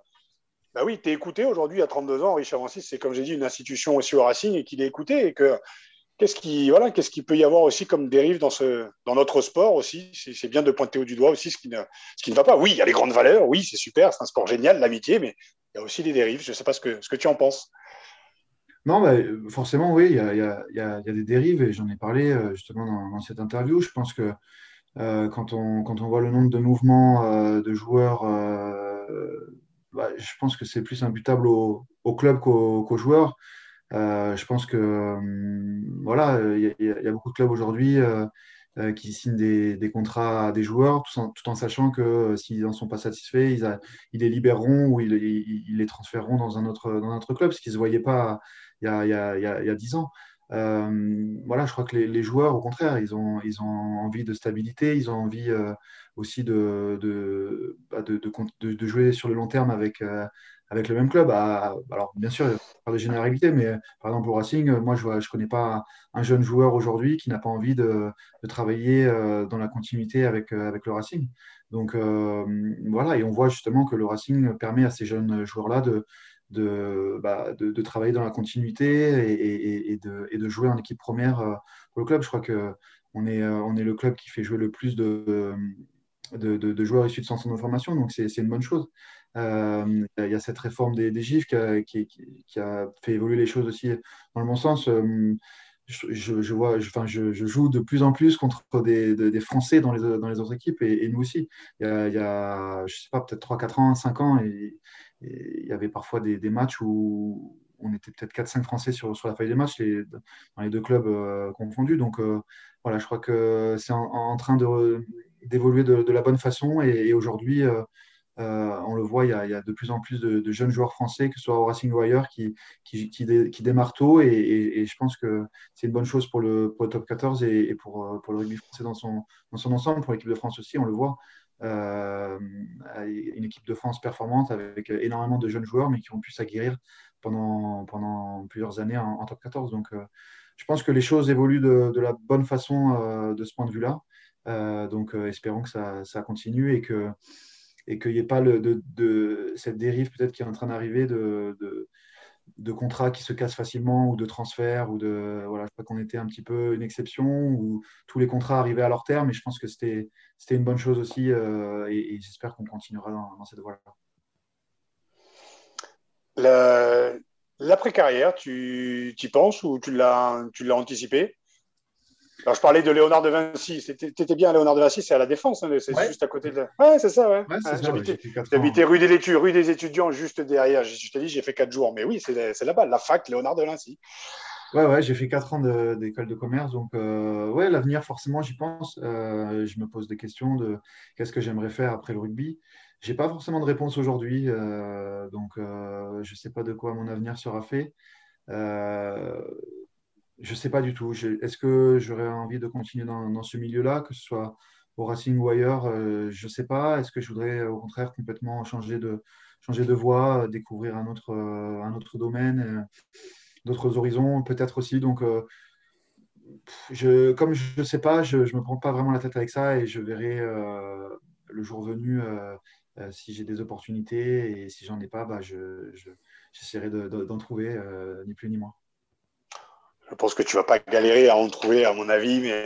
bah oui, tu es écouté aujourd'hui à 32 ans, Richard Francis, c'est comme j'ai dit, une institution aussi au Racing et qu'il est écouté et que qu'est-ce qui, voilà, qu'est-ce qu'il peut y avoir aussi comme dérive dans, ce, dans notre sport aussi? C'est bien de pointer au du doigt aussi ce qui, ne, ce qui ne va pas. Oui, il y a les grandes valeurs, oui, c'est super, c'est un sport génial, l'amitié, mais il y a aussi des dérives. Je ne sais pas ce que, ce que tu en penses. Non, bah, forcément, oui, il y, a, y a, y a, des dérives et j'en ai parlé euh, justement dans, cette interview. Je pense que euh, quand, on, quand on voit le nombre de mouvements euh, de joueurs, bah, je pense que c'est plus imputable au, au club qu'aux joueurs. je pense que voilà, il y, a beaucoup de clubs aujourd'hui euh, qui signent des, contrats à des joueurs tout en, sachant que euh, s'ils n'en sont pas satisfaits, ils, les libéreront ou ils, les transféreront dans un autre, club, ce qu'ils ne se voyaient pas il y a, 10 ans. Euh, voilà, je crois que les, joueurs, au contraire, ils ont, ils ont envie de stabilité, ils ont envie aussi de, bah, de, de, jouer sur le long terme avec, avec le même club. alors, bien sûr, pas de généralité, mais par exemple, au Racing, moi, je ne je connais pas un jeune joueur aujourd'hui qui n'a pas envie de, travailler euh, dans la continuité avec, euh, avec le Racing. Donc, euh, voilà, et on voit justement que le Racing permet à ces jeunes joueurs-là de, de, bah, de, de, travailler dans la continuité et, de, de, jouer en équipe première pour le club. Je crois qu'on est, on est le club qui fait jouer le plus de, de, joueurs issus de centres de formation, donc c'est une bonne chose. Euh, il y a cette réforme des, des GIF qui a, fait évoluer les choses aussi dans le bon sens. Euh, je, vois, enfin, je, joue de plus en plus contre des, des Français dans les, dans les, autres équipes et, nous aussi. Il y a, a je sais pas, peut-être 3, 4 ans, 5 ans, il y avait parfois des, matchs où on était peut-être 4-5 Français sur, sur la feuille des matchs dans les deux clubs euh, confondus. Donc voilà, je crois que c'est en, train d'évoluer de, la bonne façon et, aujourd'hui, euh, on le voit, il y, a, de plus en plus de, jeunes joueurs français, que ce soit au Racing ou ailleurs, qui, qui, démarrent tôt. Et, je pense que c'est une bonne chose pour le, top 14 et, pour, euh, pour, le rugby français dans son, dans son ensemble. Pour l'équipe de France aussi, on le voit. Euh, une équipe de France performante avec énormément de jeunes joueurs, mais qui ont pu s'aguerrir pendant, pendant plusieurs années en, top 14. Donc, je pense que les choses évoluent de, la bonne façon de ce point de vue-là. donc, espérons que ça, ça, continue et que et qu'il n'y ait pas cette dérive peut-être qui est en train d'arriver de, contrats qui se cassent facilement ou de transferts ou de voilà je crois qu'on était un petit peu une exception où tous les contrats arrivaient à leur terme et je pense que c'était c'était une bonne chose aussi euh, et, j'espère qu'on continuera dans, cette voie-là. L'après-carrière, tu y penses ou tu l'as anticipé? Alors, je parlais de Léonard de Vinci. T'étais bien à Léonard de Vinci, c'est à la Défense, hein, c'est juste à côté de. Ouais, c'est ça, ouais. J'habitais rue, des rue des étudiants, juste derrière. Je t'ai dit, j'ai fait quatre jours, mais oui, c'est là-bas, la fac Léonard de Vinci. Ouais, ouais, j'ai fait quatre ans d'école de, commerce, donc euh, ouais, l'avenir, forcément, j'y pense. Euh, je me pose des questions de qu'est-ce que j'aimerais faire après le rugby. J'ai pas forcément de réponse aujourd'hui, euh, donc je ne sais pas de quoi mon avenir sera fait. Je ne sais pas du tout. Est-ce que j'aurais envie de continuer dans, ce milieu-là, que ce soit au Racing ou ailleurs euh, Je ne sais pas. Est-ce que je voudrais au contraire complètement changer de, changer de voie, euh, découvrir un autre, euh, un autre domaine, d'autres horizons peut-être aussi Donc, je, comme je ne sais pas, je ne me prends pas vraiment la tête avec ça et je verrai le jour venu si j'ai des opportunités et si j'en ai pas, bah, j'essaierai d'en trouver, ni plus ni moins. Je pense que tu vas pas galérer à en trouver, à mon avis. Mais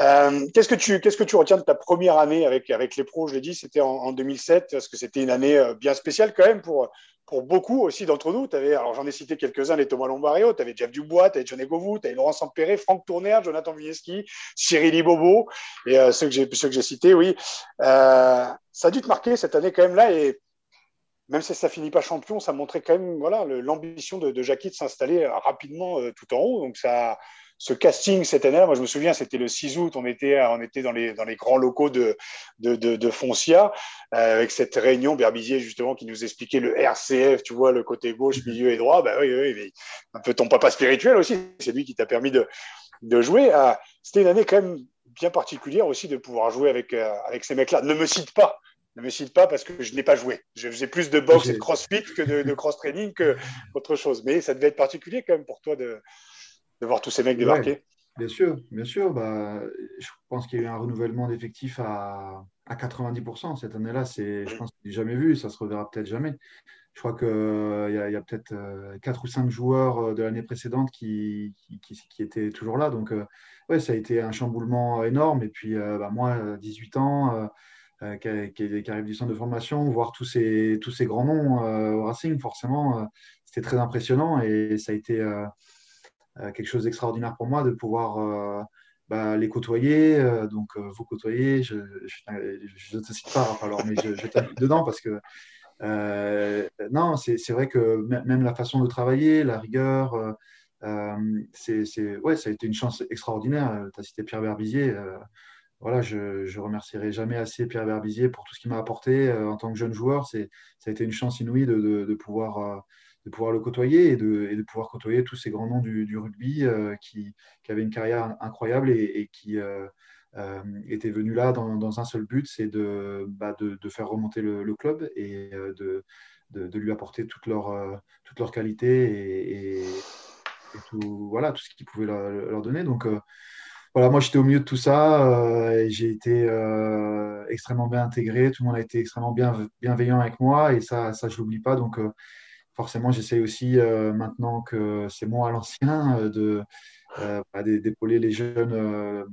euh, qu'est-ce que tu qu'est-ce que tu retiens de ta première année avec avec les pros? Je l'ai dit, c'était en, 2007 parce que c'était une année euh, bien spéciale quand même pour pour beaucoup aussi d'entre nous? Avais, alors j'en ai cité quelques-uns, les Thomas Lombario, tu avais Jeff Dubois, tu avais John Egovou, tu avais Laurent Sampéré, Franck Tourner, Jonathan Vineski, Cyril Ibobo, et euh, ceux que j'ai ceux que j'ai cités, oui. ça a dû te marquer cette année quand même là et même si ça finit pas champion, ça montrait quand même voilà l'ambition de, de Jackie de s'installer euh, rapidement euh, tout en haut. Donc ça, ce casting cette année, moi je me souviens, c'était le 6 août, on était, on était dans les, dans les grands locaux de, de, de, Foncia, euh, avec cette réunion Berbizier justement qui nous expliquait le RCF, tu vois, le côté gauche, milieu et droit. Ben oui, oui, un peu ton papa spirituel aussi, c'est lui qui t'a permis de, de jouer. c'était une année quand même bien particulière aussi de pouvoir jouer avec, avec ces mecs-là. Ne me cite pas ne me cite pas parce que je n'ai pas joué. Je faisais plus de boxe et de crossfit que de, cross-training qu'autre chose. Mais ça devait être particulier quand même pour toi de, voir tous ces mecs débarquer. bien sûr, bien sûr. Bah, je pense qu'il y a eu un renouvellement d'effectifs à, 90% cette année-là. Je pense que je jamais vu. Ça se reverra peut-être jamais. Je crois qu'il euh, y a, peut-être 4 euh, ou 5 joueurs euh, de l'année précédente qui, qui, étaient toujours là. Donc, ouais, ça a été un chamboulement énorme. Et puis, bah, moi, 18 ans euh, qui, arrive du centre de formation, voir tous ces, tous ces grands noms euh, au Racing, forcément, euh, c'était très impressionnant et ça a été quelque chose d'extraordinaire pour moi de pouvoir bah, les côtoyer. donc, vous côtoyer, je ne te cite pas, alors, mais je, je dedans parce que non, c'est vrai que même la façon de travailler, la rigueur, c'est ouais, ça a été une chance extraordinaire. Tu as cité Pierre Berbizier voilà, je ne remercierai jamais assez Pierre Berbizier pour tout ce qu'il m'a apporté euh, en tant que jeune joueur. Ça a été une chance inouïe de, pouvoir, euh, de pouvoir le côtoyer et de, pouvoir côtoyer tous ces grands noms du, rugby euh, qui, avaient une carrière incroyable et, qui étaient venus là dans, un seul but, c'est de, bah, de, faire remonter le, club et de, lui apporter toute leur, toute qualité et, tout, voilà, tout ce qu'ils pouvaient leur, leur donner. Donc, voilà, moi j'étais au milieu de tout ça euh, et j'ai été euh, extrêmement bien intégré. Tout le monde a été extrêmement bien, bienveillant avec moi et ça, ça je l'oublie pas. Donc euh, forcément, j'essaie aussi maintenant que c'est moi à l'ancien de bah, d'épauler les jeunes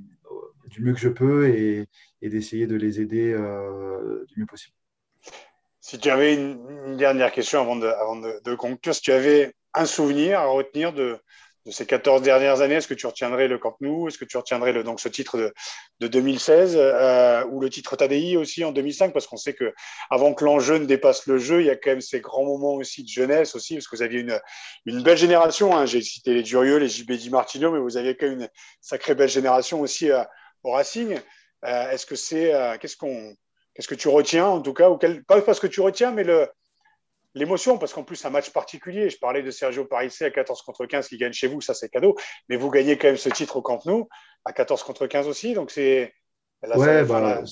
du mieux que je peux et, d'essayer de les aider du mieux possible. Si tu avais une, dernière question avant de conclure, si tu avais un souvenir à retenir de, de ces 14 dernières années, est-ce que tu retiendrais le Camp Nou? Est-ce que tu retiendrais le, donc ce titre de, de 2016 euh, ou le titre Tadi aussi en 2005 Parce qu'on sait que avant que l'enjeu ne dépasse le jeu, il y a quand même ces grands moments aussi de jeunesse aussi, parce que vous aviez une, une belle génération. Hein. J'ai cité les Durieux, les JB Di Martino, mais vous aviez quand même une sacrée belle génération aussi euh, au Racing. Euh, est-ce que c'est qu'est-ce qu'on qu'est-ce que tu retiens en tout cas ou quel, pas parce que tu retiens, mais le l'émotion, parce qu'en plus, un match particulier. Je parlais de Sergio Parisse à 14 contre 15 qui gagne chez vous, ça c'est cadeau. Mais vous gagnez quand même ce titre au Camp Nou à 14 contre 15 aussi. Donc c'est. Ouais, bah,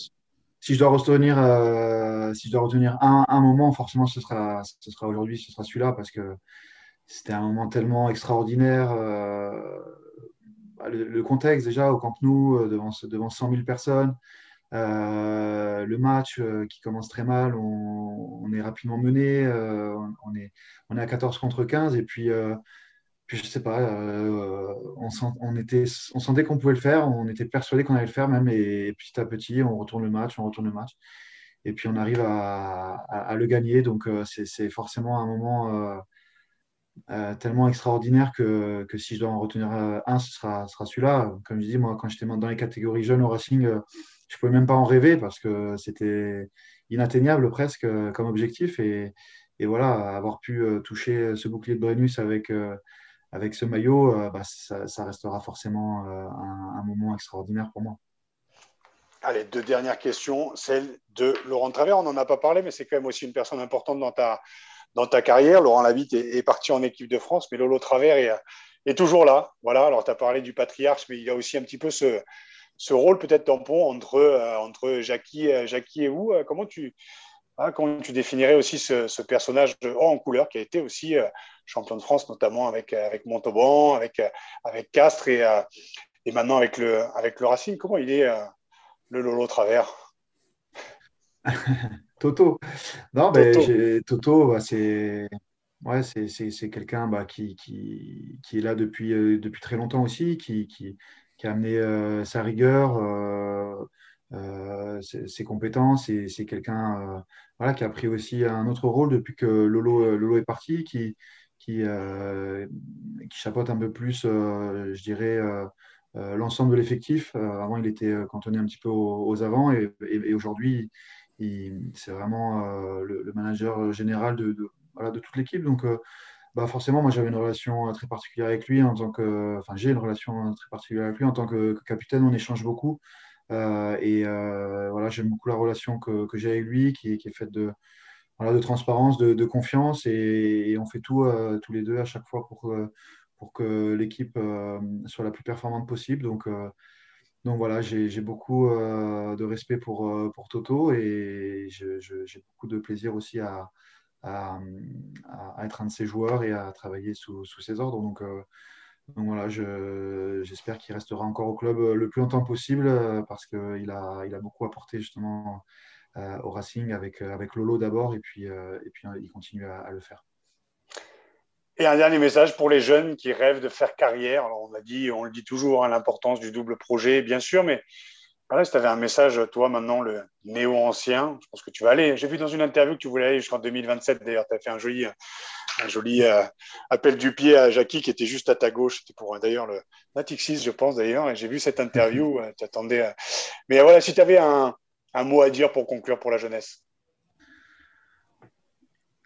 si je dois retenir, euh, si je dois retenir un, un, moment, forcément, ce sera, ce sera aujourd'hui, ce sera celui-là, parce que c'était un moment tellement extraordinaire. Euh, bah, le, contexte, déjà, au Camp Nou, euh, devant, devant 100 000 personnes. Euh, le match euh, qui commence très mal, on, est rapidement mené, euh, on, est, on est à 14 contre 15 et puis, puis je sais pas, on, on sentait qu'on pouvait le faire, on était persuadé qu'on allait le faire même et, petit à petit on retourne le match, on retourne le match. et puis on arrive à, le gagner. Donc c'est forcément un moment tellement extraordinaire que, que, si je dois en retenir un, ce sera, sera celui-là. Comme je dis, moi, quand j'étais dans les catégories jeunes au Racing, je pouvais même pas en rêver parce que c'était inatteignable presque comme objectif. Et, voilà, avoir pu toucher ce bouclier de Brennus avec, avec ce maillot, bah, ça, restera forcément un, moment extraordinaire pour moi. Allez, deux dernières questions. Celle de Laurent Travers, on n'en a pas parlé, mais c'est quand même aussi une personne importante dans ta, dans ta carrière. Laurent Labitte est, parti en équipe de France, mais Lolo Travers est, toujours là. Voilà, alors tu as parlé du patriarche, mais il y a aussi un petit peu ce, ce rôle peut-être tampon entre, euh, entre Jackie, euh, Jackie et vous. Euh, comment tu, hein, comment tu définirais aussi ce, personnage en couleur qui a été aussi champion de France, notamment avec, avec Montauban, avec, avec Castres et, et maintenant avec le, avec le Racing Comment il est le Lolo Travers? Toto. Non, ben, Toto, bah, c'est ouais, c'est quelqu'un bah, qui, qui, qui, est là depuis, euh, depuis très longtemps aussi, qui, qui, qui a amené euh, sa rigueur, euh, ses, compétences, et c'est quelqu'un qui a pris aussi un autre rôle depuis que Lolo, est parti, qui, chapeaute un peu plus, je dirais, l'ensemble de l'effectif. avant, il était cantonné un petit peu aux, avant, et, et aujourd'hui, c'est vraiment euh, le, manager général de, de, toute l'équipe. Donc, euh, bah forcément, moi, j'avais une relation très particulière avec lui en tant que, enfin, j'ai une relation très particulière avec lui en tant que, capitaine. On échange beaucoup. Euh, et voilà, j'aime beaucoup la relation que, j'ai avec lui, qui, est faite de, voilà, de transparence, de, confiance, et, on fait tout tous les deux à chaque fois pour, pour que l'équipe soit la plus performante possible. Donc, donc voilà, j'ai beaucoup euh, de respect pour, euh, pour Toto et j'ai beaucoup de plaisir aussi à, à, être un de ses joueurs et à travailler sous, ses ordres. Donc, euh, voilà, j'espère qu'il restera encore au club le plus longtemps possible parce qu'il a, beaucoup apporté justement au Racing avec, Lolo d'abord et puis, et puis il continue à le faire. Et un dernier message pour les jeunes qui rêvent de faire carrière. Alors, on a dit, on le dit toujours, hein, l'importance du double projet, bien sûr, mais voilà, si tu avais un message, toi, maintenant, le néo-ancien, je pense que tu vas aller. J'ai vu dans une interview que tu voulais aller jusqu'en 2027, d'ailleurs, tu as fait un joli, un joli euh, appel du pied à Jackie qui était juste à ta gauche. C'était pour d'ailleurs le Natixis, je pense, d'ailleurs, et j'ai vu cette interview, euh, tu attendais. Euh. Mais voilà, si tu avais un, un mot à dire pour conclure pour la jeunesse.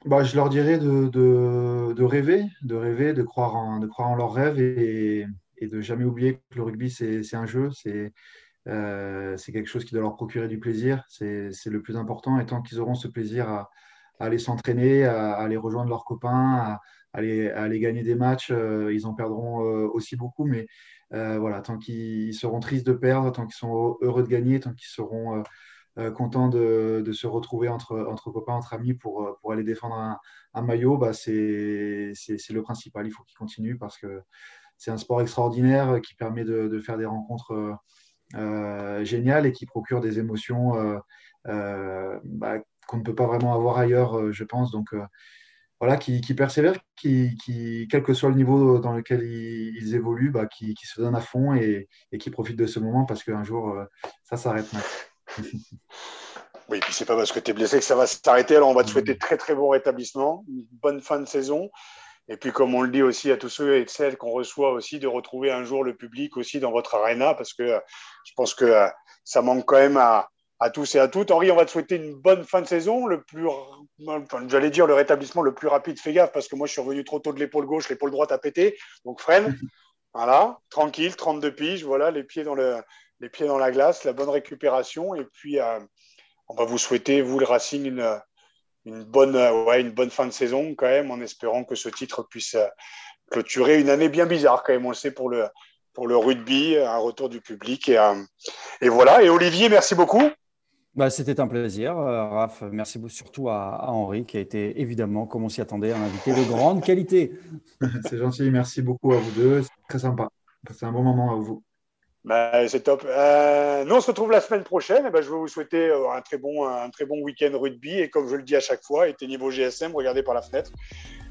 Bah, je leur dirais de, de, rêver, de rêver, de croire en, de croire en leurs rêves et, et de jamais oublier que le rugby, c'est un jeu, c'est euh, quelque chose qui doit leur procurer du plaisir, c'est le plus important. Et tant qu'ils auront ce plaisir à, aller s'entraîner, à, aller rejoindre leurs copains, à, aller, aller, gagner des matchs, euh, ils en perdront euh, aussi beaucoup. Mais voilà, tant qu'ils seront tristes de perdre, tant qu'ils sont heureux de gagner, tant qu'ils seront euh, content de, se retrouver entre, entre copains, entre amis pour, pour aller défendre un, maillot, bah c'est le principal. Il faut qu'il continue parce que c'est un sport extraordinaire qui permet de, faire des rencontres euh, géniales et qui procure des émotions bah, qu'on ne peut pas vraiment avoir ailleurs, je pense. Donc, voilà, qui, qui persévèrent, qui, qui, quel que soit le niveau dans lequel ils, évoluent, bah, qui, qui, se donnent à fond et, et qui profitent de ce moment parce qu'un jour, ça s'arrête. Oui, puis c'est pas parce que tu es blessé que ça va s'arrêter. Alors, on va te souhaiter très très bon rétablissement, une bonne fin de saison. Et puis, comme on le dit aussi à tous ceux et celles qu'on reçoit aussi, de retrouver un jour le public aussi dans votre arena, parce que euh, je pense que euh, ça manque quand même à, tous et à toutes. Henri, on va te souhaiter une bonne fin de saison, le plus, j'allais dire le rétablissement le plus rapide. Fais gaffe, parce que moi, je suis revenu trop tôt de l'épaule gauche, l'épaule droite a pété. Donc, freine. Voilà, tranquille, 32 piges, voilà, les pieds dans le, les pieds dans la glace, la bonne récupération. Et puis, euh, on va vous souhaiter, vous, le Racing, une, une, bonne, euh, ouais, une bonne fin de saison quand même, en espérant que ce titre puisse euh, clôturer une année bien bizarre quand même, on le sait, pour le, pour le rugby, un retour du public. Et, et voilà. Et Olivier, merci beaucoup. Bah, C'était un plaisir, Raph. Merci surtout à, Henri, qui a été évidemment, comme on s'y attendait, un invité de grande qualité. C'est gentil, merci beaucoup à vous deux. C'est très sympa. C'est un bon moment à vous. Bah, c'est top. Euh, nous, on se retrouve la semaine prochaine. Et eh ben, je vais vous souhaiter euh, un très bon, un très bon week-end rugby. Et comme je le dis à chaque fois, était niveau GSM, regardez par la fenêtre.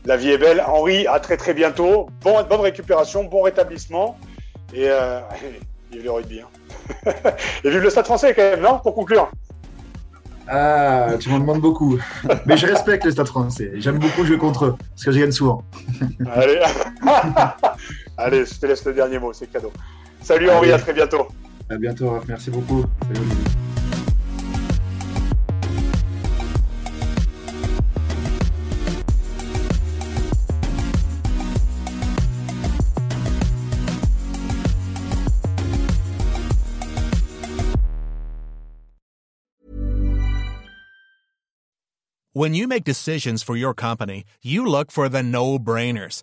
La vie est belle. Henri, à très très bientôt. Bon, bonne récupération, bon rétablissement. Et, euh, vive le rugby. Hein. et vive le stade français quand même, non? Pour conclure. Ah, tu m'en demandes beaucoup. Mais je respecte le Stade français. J'aime beaucoup jouer contre eux, parce que je gagne souvent. Allez. Allez, je te laisse le dernier mot, c'est cadeau. Salut Henri, à très bientôt. À bientôt, Raph. Merci beaucoup. Salut, When you make decisions for your company, you look for the no-brainers.